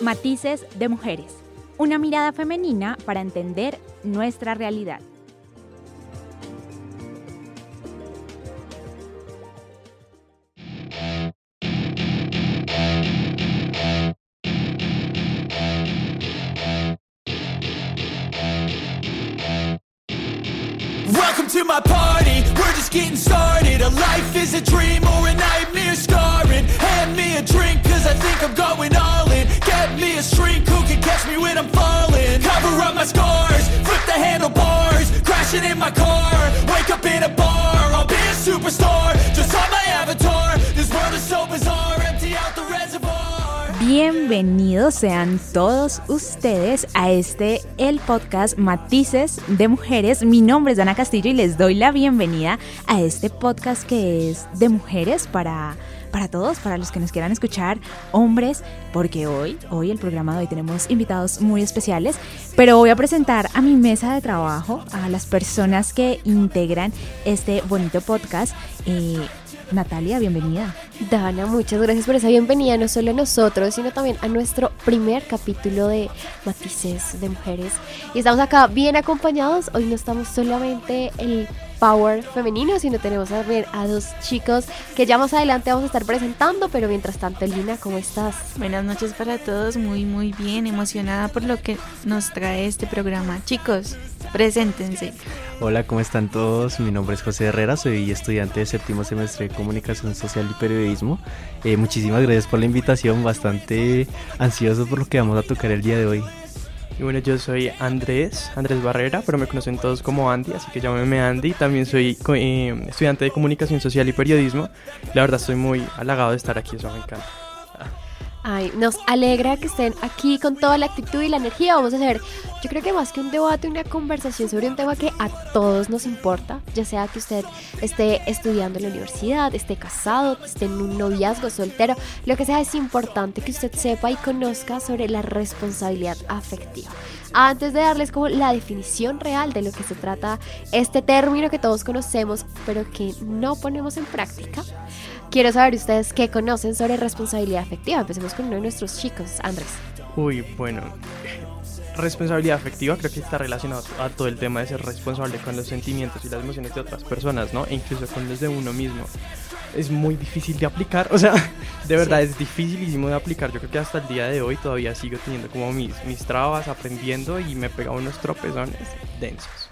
Matices de Mujeres. Una mirada femenina para entender nuestra realidad. Welcome to my party, we're just getting started A life is a dream Bienvenidos sean todos ustedes a este, el podcast Matices de Mujeres. Mi nombre es Dana Castillo y les doy la bienvenida a este podcast que es de mujeres para, para todos, para los que nos quieran escuchar, hombres, porque hoy, hoy el programa de hoy tenemos invitados muy especiales, pero voy a presentar a mi mesa de trabajo, a las personas que integran este bonito podcast. Eh, Natalia, bienvenida. Dana, muchas gracias por esa bienvenida, no solo a nosotros, sino también a nuestro primer capítulo de Matices de Mujeres. Y estamos acá bien acompañados, hoy no estamos solamente el power femenino, sino tenemos también a dos chicos que ya más adelante vamos a estar presentando, pero mientras tanto, Lina, ¿cómo estás? Buenas noches para todos, muy muy bien, emocionada por lo que nos trae este programa. Chicos, preséntense. Hola, ¿cómo están todos? Mi nombre es José Herrera, soy estudiante de séptimo semestre de Comunicación Social y Periodismo. Eh, muchísimas gracias por la invitación, bastante ansioso por lo que vamos a tocar el día de hoy. Y bueno, yo soy Andrés, Andrés Barrera, pero me conocen todos como Andy, así que llámeme Andy. También soy eh, estudiante de Comunicación Social y Periodismo. La verdad estoy muy halagado de estar aquí, eso me encanta. Ay, nos alegra que estén aquí con toda la actitud y la energía. Vamos a hacer, yo creo que más que un debate, una conversación sobre un tema que a todos nos importa, ya sea que usted esté estudiando en la universidad, esté casado, esté en un noviazgo soltero, lo que sea, es importante que usted sepa y conozca sobre la responsabilidad afectiva. Antes de darles como la definición real de lo que se trata este término que todos conocemos, pero que no ponemos en práctica, quiero saber ustedes qué conocen sobre responsabilidad afectiva. Empecemos con uno de nuestros chicos, Andrés. Uy, bueno, responsabilidad afectiva creo que está relacionado a todo el tema de ser responsable con los sentimientos y las emociones de otras personas, ¿no? E incluso con los de uno mismo. Es muy difícil de aplicar, o sea, de verdad es dificilísimo de aplicar. Yo creo que hasta el día de hoy todavía sigo teniendo como mis, mis trabas, aprendiendo y me pega unos tropezones densos.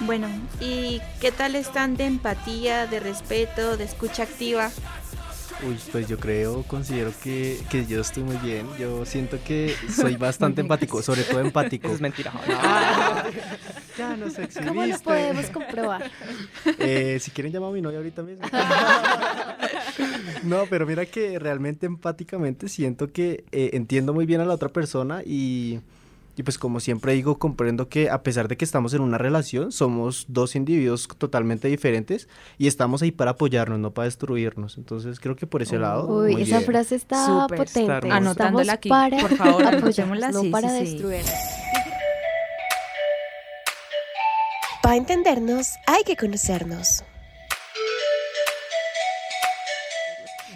Bueno, ¿y qué tal están de empatía, de respeto, de escucha activa? Uy, pues yo creo, considero que, que yo estoy muy bien. Yo siento que soy bastante empático, sobre todo empático. Eso es mentira. ya nos exhibiste. ¿Cómo lo podemos comprobar? Eh, si quieren llamar a mi novia ahorita mismo. no, pero mira que realmente empáticamente siento que eh, entiendo muy bien a la otra persona y, y pues como siempre digo, comprendo que a pesar de que estamos en una relación, somos dos individuos totalmente diferentes y estamos ahí para apoyarnos, no para destruirnos. Entonces creo que por ese lado... Uy, muy esa bien. frase está Súper, potente. está. Anotándola aquí, para por favor, apoyarnos, anotémosla, no sí, para sí, sí. destruir. Para entendernos hay que conocernos.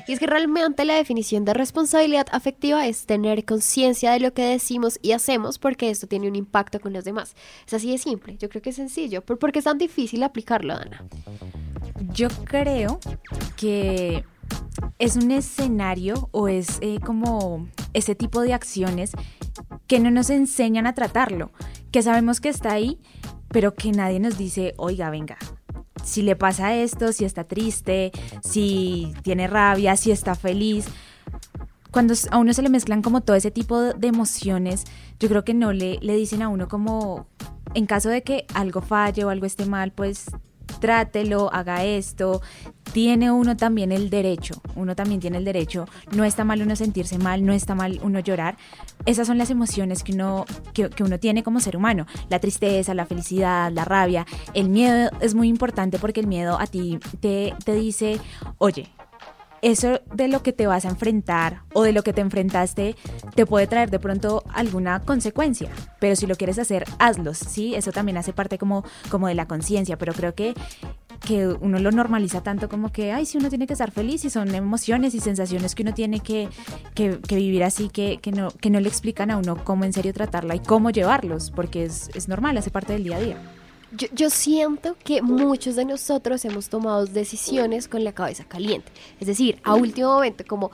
Y es que realmente la definición de responsabilidad afectiva es tener conciencia de lo que decimos y hacemos porque esto tiene un impacto con los demás. Es así de simple, yo creo que es sencillo. ¿Por por qué es tan difícil aplicarlo, Dana? Yo creo que es un escenario o es eh, como ese tipo de acciones que no nos enseñan a tratarlo, que sabemos que está ahí, pero que nadie nos dice, oiga, venga, si le pasa esto, si está triste, si tiene rabia, si está feliz. Cuando a uno se le mezclan como todo ese tipo de emociones, yo creo que no le, le dicen a uno como, en caso de que algo falle o algo esté mal, pues trátelo, haga esto. Tiene uno también el derecho, uno también tiene el derecho. No está mal uno sentirse mal, no está mal uno llorar. Esas son las emociones que uno, que, que uno tiene como ser humano. La tristeza, la felicidad, la rabia. El miedo es muy importante porque el miedo a ti te, te dice, oye, eso de lo que te vas a enfrentar o de lo que te enfrentaste te puede traer de pronto alguna consecuencia, pero si lo quieres hacer, hazlo, ¿sí? Eso también hace parte como, como de la conciencia, pero creo que que uno lo normaliza tanto como que, ay, si uno tiene que estar feliz y son emociones y sensaciones que uno tiene que, que, vivir así, que, que, no, que no le explican a uno cómo en serio tratarla y cómo llevarlos, porque es, es normal, hace parte del día a día. Yo, yo, siento que muchos de nosotros hemos tomado decisiones con la cabeza caliente. Es decir, a último momento, como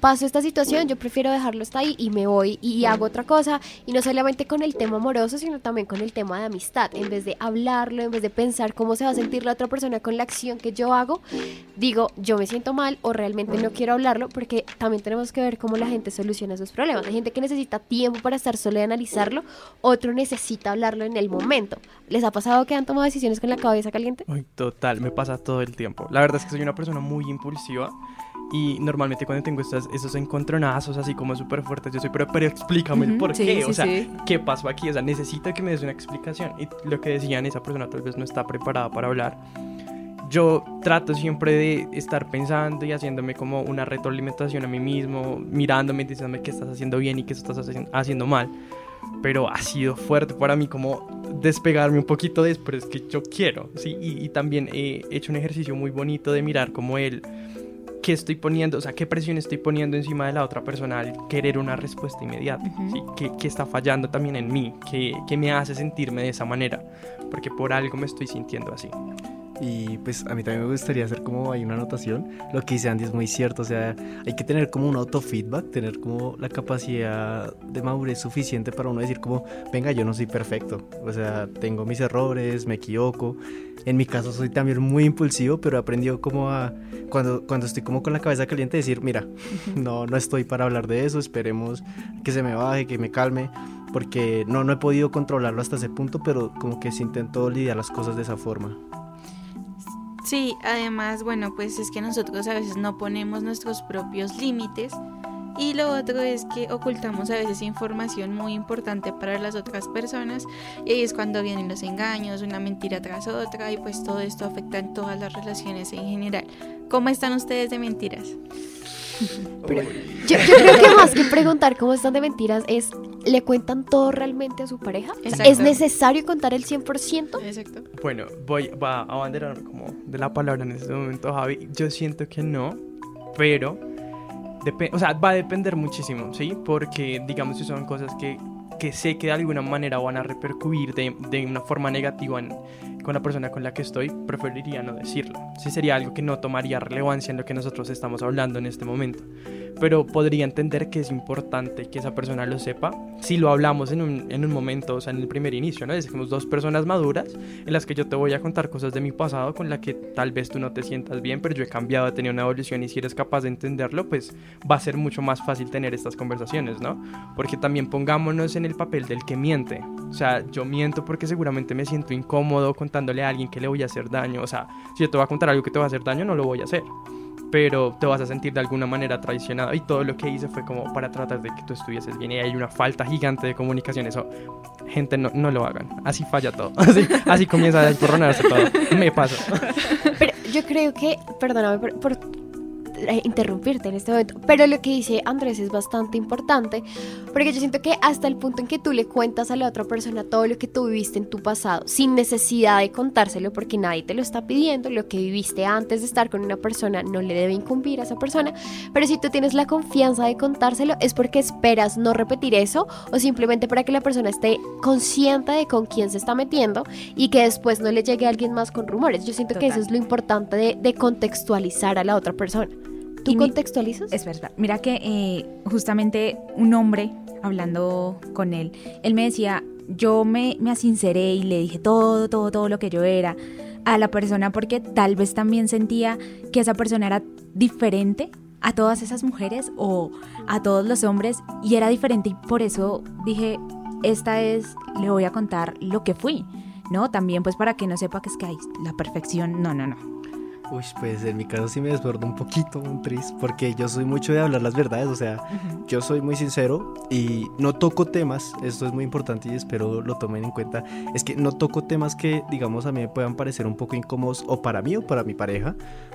paso esta situación, yo prefiero dejarlo hasta ahí y me voy y, hago otra cosa. Y no solamente con el tema amoroso, sino también con el tema de amistad. En vez de hablarlo, en vez de pensar cómo se va a sentir la otra persona con la acción que yo hago, digo, yo me siento mal o realmente no quiero hablarlo, porque también tenemos que ver cómo la gente soluciona sus problemas. Hay gente que necesita tiempo para estar solo y analizarlo, otro necesita hablarlo en el momento. ¿Les ha pasado? Que han tomado decisiones con la cabeza caliente? Total, me pasa todo el tiempo. La verdad es que soy una persona muy impulsiva y normalmente cuando tengo estas, esos encontronazos así como súper fuertes, yo soy, pero, pero explícame el por qué, o sea, ¿qué pasó aquí? O sea, necesito que me des una explicación. Y lo que decían, esa persona tal vez no está preparada para hablar. Yo trato siempre de estar pensando y haciéndome como una retroalimentación a mí mismo, mirándome, diciéndome qué estás haciendo bien y qué estás haciendo mal pero ha sido fuerte para mí como despegarme un poquito después que yo quiero, ¿sí? Y, también he hecho un ejercicio muy bonito de mirar como él, qué estoy poniendo, o sea, qué presión estoy poniendo encima de la otra persona al querer una respuesta inmediata, ¿sí? ¿Qué, ¿Qué, está fallando también en mí? ¿Qué, ¿Qué me hace sentirme de esa manera? Porque por algo me estoy sintiendo así. Y pues a mí también me gustaría hacer como hay una anotación. Lo que dice Andy es muy cierto. O sea, hay que tener como un autofeedback, tener como la capacidad de madurez suficiente para uno decir como, venga, yo no soy perfecto. O sea, tengo mis errores, me equivoco. En mi caso soy también muy impulsivo, pero he aprendido como a, cuando, cuando estoy como con la cabeza caliente, decir, mira, no, no estoy para hablar de eso, esperemos que se me baje, que me calme porque no, no he podido controlarlo hasta ese punto, pero como que se intentó lidiar las cosas de esa forma. Sí, además, bueno, pues es que nosotros a veces no ponemos nuestros propios límites y lo otro es que ocultamos a veces información muy importante para las otras personas y ahí es cuando vienen los engaños, una mentira tras otra y pues todo esto afecta en todas las relaciones en general. ¿Cómo están ustedes de mentiras? Yo, creo que más que preguntar cómo están de mentiras es, ¿le cuentan todo realmente a su pareja? ¿Es necesario contar el 100%? Exacto. Bueno, voy a abanderarme como de la palabra en este momento, Javi. Yo siento que no, pero... o sea, va a depender muchísimo, ¿sí? Porque, digamos, si son cosas que, que sé que de alguna manera van a repercutir de, de una forma negativa en, con la persona con la que estoy, preferiría no decirlo. Sí sería algo que no tomaría relevancia en lo que nosotros estamos hablando en este momento. Pero podría entender que es importante que esa persona lo sepa si lo hablamos en un, en un momento, o sea, en el primer inicio, ¿no? Decimos dos personas maduras en las que yo te voy a contar cosas de mi pasado con la que tal vez tú no te sientas bien, pero yo he cambiado, he tenido una evolución y si eres capaz de entenderlo, pues va a ser mucho más fácil tener estas conversaciones, ¿no? Porque también pongámonos en el papel del que miente. O sea, yo miento porque seguramente me siento incómodo con contándole a alguien que le voy a hacer daño. O sea, si yo te voy a contar algo que te va a hacer daño, no lo voy a hacer. Pero te vas a sentir de alguna manera traicionado. Y todo lo que hice fue como para tratar de que tú estuvieses bien. Y hay una falta gigante de comunicación. Eso, gente, no, no lo hagan. Así falla todo. Así, así comienza a desborronarse todo. Me pasa. Pero yo creo que, perdóname por, por interrumpirte en este momento, pero lo que dice Andrés es bastante importante, porque yo siento que hasta el punto en que tú le cuentas a la otra persona todo lo que tú viviste en tu pasado, sin necesidad de contárselo, porque nadie te lo está pidiendo, lo que viviste antes de estar con una persona no le debe incumbir a esa persona, pero si tú tienes la confianza de contárselo es porque esperas no repetir eso o simplemente para que la persona esté consciente de con quién se está metiendo y que después no le llegue a alguien más con rumores. Yo siento que eso es lo importante de, de contextualizar a la otra persona. ¿Tú contextualizas? Es verdad. Mira que eh, justamente un hombre, hablando con él, él me decía, yo me, me asinceré y le dije todo, todo, todo lo que yo era a la persona porque tal vez también sentía que esa persona era diferente a todas esas mujeres o a todos los hombres y era diferente y por eso dije, esta es, le voy a contar lo que fui, ¿no? También pues para que no sepa que es que hay la perfección, no, no, no. Uy, pues en mi caso sí me desbordo un poquito, un tris, porque yo soy mucho de hablar las verdades, o sea, yo soy muy sincero y no toco temas, esto es muy importante y espero lo tomen en cuenta, es que no toco temas que, digamos, a mí me puedan parecer un poco incómodos o para mí o para mi pareja,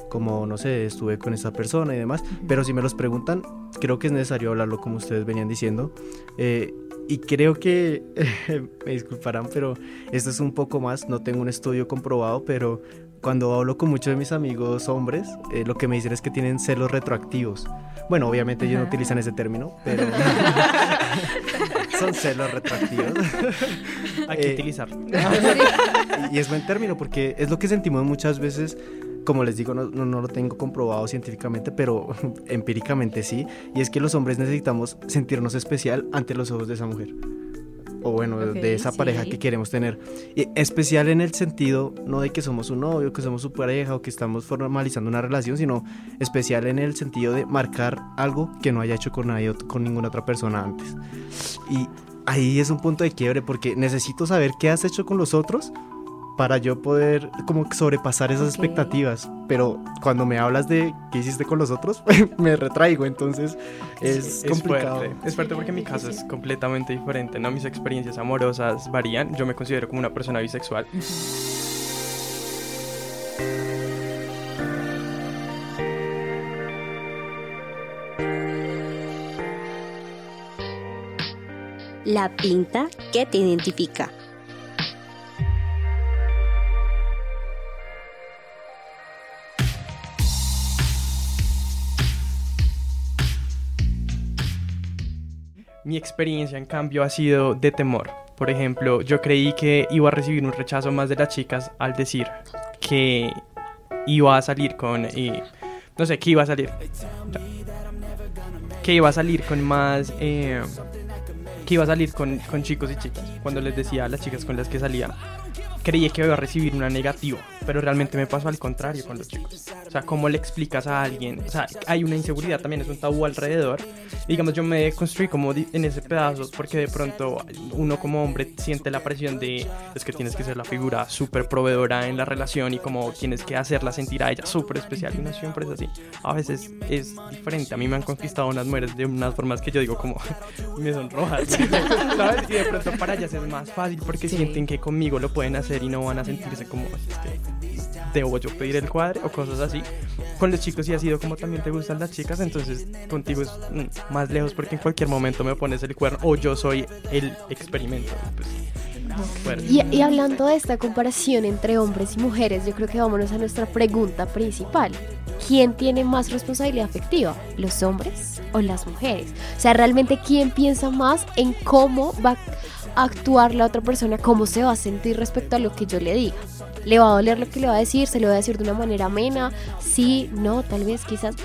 como, no sé, estuve con esa persona y demás, pero si me los preguntan, creo que es necesario hablarlo como ustedes venían diciendo. Eh, y creo que, me disculparán, pero esto es un poco más, no tengo un estudio comprobado, pero cuando hablo con muchos de mis amigos hombres, eh, lo que me dicen es que tienen celos retroactivos. Bueno, obviamente ellos no utilizan ese término, pero son celos retroactivos. Hay que Eh, utilizarlo. y es buen término porque es lo que sentimos muchas veces. Como les digo, no, no, no lo tengo comprobado científicamente, pero empíricamente sí. Y es que los hombres necesitamos sentirnos especial ante los ojos de esa mujer. O bueno, de- esa pareja que queremos tener. Y especial en el sentido, no de que somos un novio, que somos su pareja o que estamos formalizando una relación, sino especial en el sentido de marcar algo que no haya hecho con nadie, con ninguna otra persona antes. Y ahí es un punto de quiebre porque necesito saber qué has hecho con los otros para yo poder como sobrepasar esas expectativas. Pero cuando me hablas de qué hiciste con los otros, me retraigo, entonces es, Es complicado. fuerte, es fuerte porque mi caso es completamente diferente, ¿no? Mis experiencias amorosas varían, yo me considero como una persona bisexual. La pinta que te identifica. Mi experiencia, en cambio, ha sido de temor. Por ejemplo, yo creí que iba a recibir un rechazo más de las chicas al decir que iba a salir con... no sé, que iba a salir. Que iba a salir con más... eh, que iba a salir con, con chicos y chicas. Cuando les decía a las chicas con las que salía, creí que iba a recibir una negativa, pero realmente me pasó al contrario con los chicos. O sea, ¿cómo le explicas a alguien? O sea, hay una inseguridad también, es un tabú alrededor. Y digamos, yo me construí como en ese pedazo, porque de pronto uno como hombre siente la presión de, es que tienes que ser la figura súper proveedora en la relación y como tienes que hacerla sentir a ella súper especial. Y no siempre es así. A veces es diferente. A mí me han conquistado unas mujeres de unas formas que yo digo como, me sonrojas. ¿Sabes? Y de pronto para ellas es más fácil porque Sí. sienten que conmigo lo pueden hacer y no van a sentirse como, este, debo yo pedir el cuadre o cosas así. Con los chicos sí ha sido como también te gustan las chicas, entonces contigo es mm, más lejos porque en cualquier momento me pones el cuerno o yo soy el experimento. Pues, y hablando de esta comparación entre hombres y mujeres, yo creo que vámonos a nuestra pregunta principal. ¿Quién tiene más responsabilidad afectiva? ¿Los hombres o las mujeres? O sea, realmente quién piensa más en cómo va a actuar la otra persona, cómo se va a sentir respecto a lo que yo le diga. ¿Le va a doler lo que le va a decir? ¿Se lo va a decir de una manera amena? Sí, no, tal vez, quizás.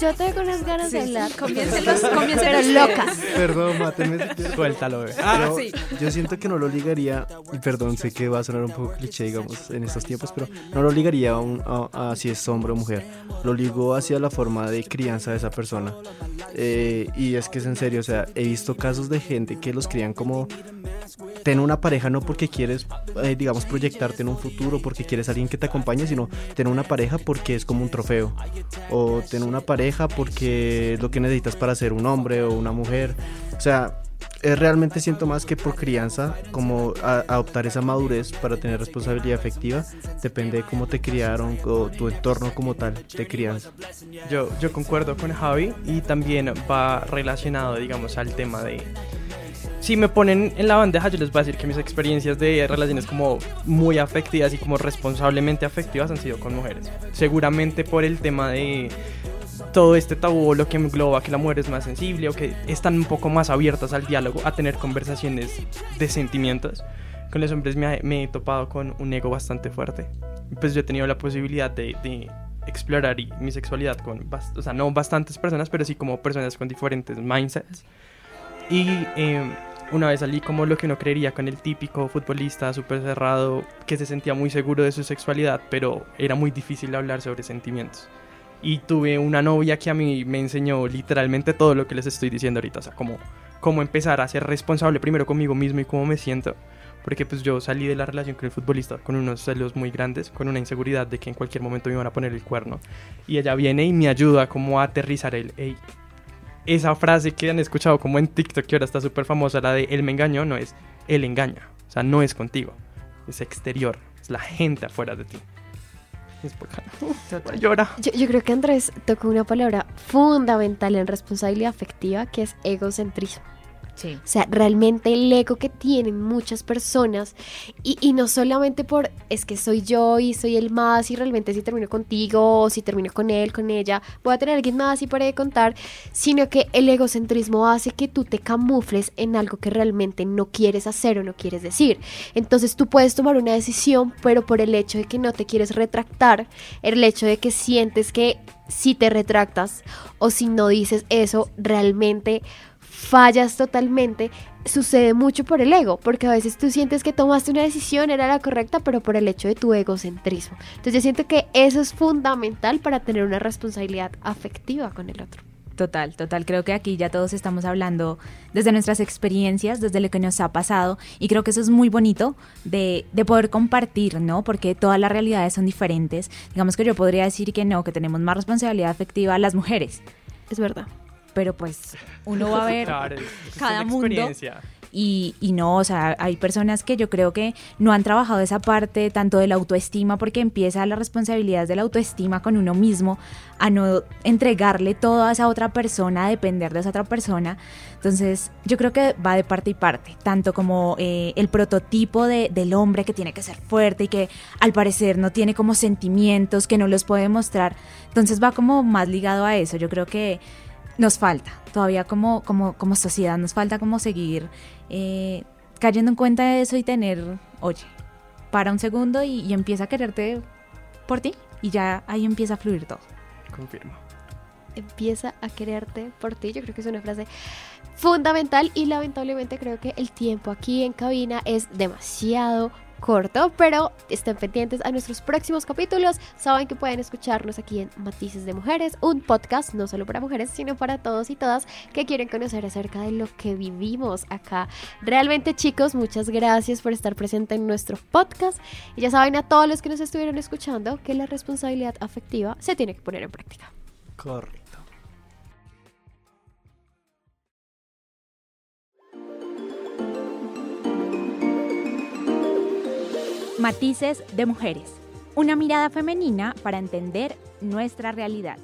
Yo tengo unas ganas de hablar. Comiéncelos, comiéncelos ustedes. locas. Perdón, mátenme. Suéltalo, bebé. Pero sí. yo siento que no lo ligaría, y perdón, sé que va a sonar un poco cliché, digamos, en estos tiempos, pero no lo ligaría a, un- a- a si es hombre o mujer. Lo ligo hacia la forma de crianza de esa persona. Eh, y es que es en serio, o sea, he visto casos de gente que los crían como tener una pareja no porque quieres, eh, digamos, proyectarte en un futuro, porque quieres alguien que te acompañe, sino tener una pareja porque es como un trofeo. O tener una pareja porque es lo que necesitas para ser un hombre o una mujer. O sea, eh, realmente siento más que por crianza, como a- adoptar esa madurez para tener responsabilidad efectiva, depende de cómo te criaron o tu entorno como tal de crianza. Yo, yo concuerdo con Javi y también va relacionado, digamos, al tema de... Si me ponen en la bandeja, yo les voy a decir que mis experiencias de relaciones como muy afectivas y como responsablemente afectivas han sido con mujeres. Seguramente por el tema de todo este tabú, lo que engloba que la mujer es más sensible o que están un poco más abiertas al diálogo, a tener conversaciones de sentimientos. Con los hombres me, me he topado con un ego bastante fuerte. Pues yo he tenido la posibilidad de, de explorar mi sexualidad con, o sea, no bastantes personas, pero sí como personas con diferentes mindsets. Y eh, una vez salí como lo que uno creería con el típico futbolista súper cerrado que se sentía muy seguro de su sexualidad, pero era muy difícil hablar sobre sentimientos. Y tuve una novia que a mí me enseñó literalmente todo lo que les estoy diciendo ahorita, o sea, como cómo empezar a ser responsable primero conmigo mismo y cómo me siento. Porque pues yo salí de la relación con el futbolista con unos celos muy grandes, con una inseguridad de que en cualquier momento me iban a poner el cuerno. Y ella viene y me ayuda como a aterrizar el, "Ey, esa frase que han escuchado como en TikTok que ahora está súper famosa, la de él me engañó, no es él engaña. O sea, no es contigo, es exterior, es la gente afuera de ti. Es porque llora. Yo, yo creo que Andrés tocó una palabra fundamental en responsabilidad afectiva que es egocentrismo. O sea, realmente el ego que tienen muchas personas, y, no solamente por es que soy yo y soy el más, y realmente si termino contigo, o si termino con él, con ella, voy a tener alguien más y para de contar, sino que el egocentrismo hace que tú te camufles en algo que realmente no quieres hacer o no quieres decir. Entonces tú puedes tomar una decisión, pero por el hecho de que no te quieres retractar, el hecho de que sientes que si te retractas o si no dices eso, realmente fallas totalmente, sucede mucho por el ego, porque a veces tú sientes que tomaste una decisión, era la correcta, pero por el hecho de tu egocentrismo. Entonces yo siento que eso es fundamental para tener una responsabilidad afectiva con el otro. Total, total. Creo que aquí ya todos estamos hablando desde nuestras experiencias, desde lo que nos ha pasado y creo que eso es muy bonito de, de, poder compartir, ¿no? Porque todas las realidades son diferentes. Digamos que yo podría decir que no, que tenemos más responsabilidad afectiva las mujeres. Es verdad. Pero pues uno va a ver Claro, cada mundo y, y no, o sea, hay personas que yo creo que no han trabajado esa parte tanto de la autoestima porque empieza la responsabilidad de la autoestima con uno mismo a no entregarle todo a esa otra persona, a depender de esa otra persona. Entonces yo creo que va de parte y parte, tanto como eh, el prototipo de- del hombre que tiene que ser fuerte y que al parecer no tiene como sentimientos, que no los puede mostrar. Entonces va como más ligado a eso. Yo creo que nos falta, todavía como, como, como sociedad, nos falta como seguir eh, cayendo en cuenta de eso y tener, oye, para un segundo y, y empieza a quererte por ti y ya ahí empieza a fluir todo. Confirmo. empieza a quererte por ti. Yo creo que es una frase fundamental y lamentablemente creo que el tiempo aquí en cabina es demasiado corto, pero estén pendientes a nuestros próximos capítulos. Saben que pueden escucharnos aquí en Matices de Mujeres, un podcast no solo para mujeres, sino para todos y todas que quieren conocer acerca de lo que vivimos acá. Realmente chicos, muchas gracias por estar presente en nuestro podcast. Y ya saben a todos los que nos estuvieron escuchando que la responsabilidad afectiva se tiene que poner en práctica. Correcto. Matices de mujeres. Una mirada femenina para entender nuestra realidad.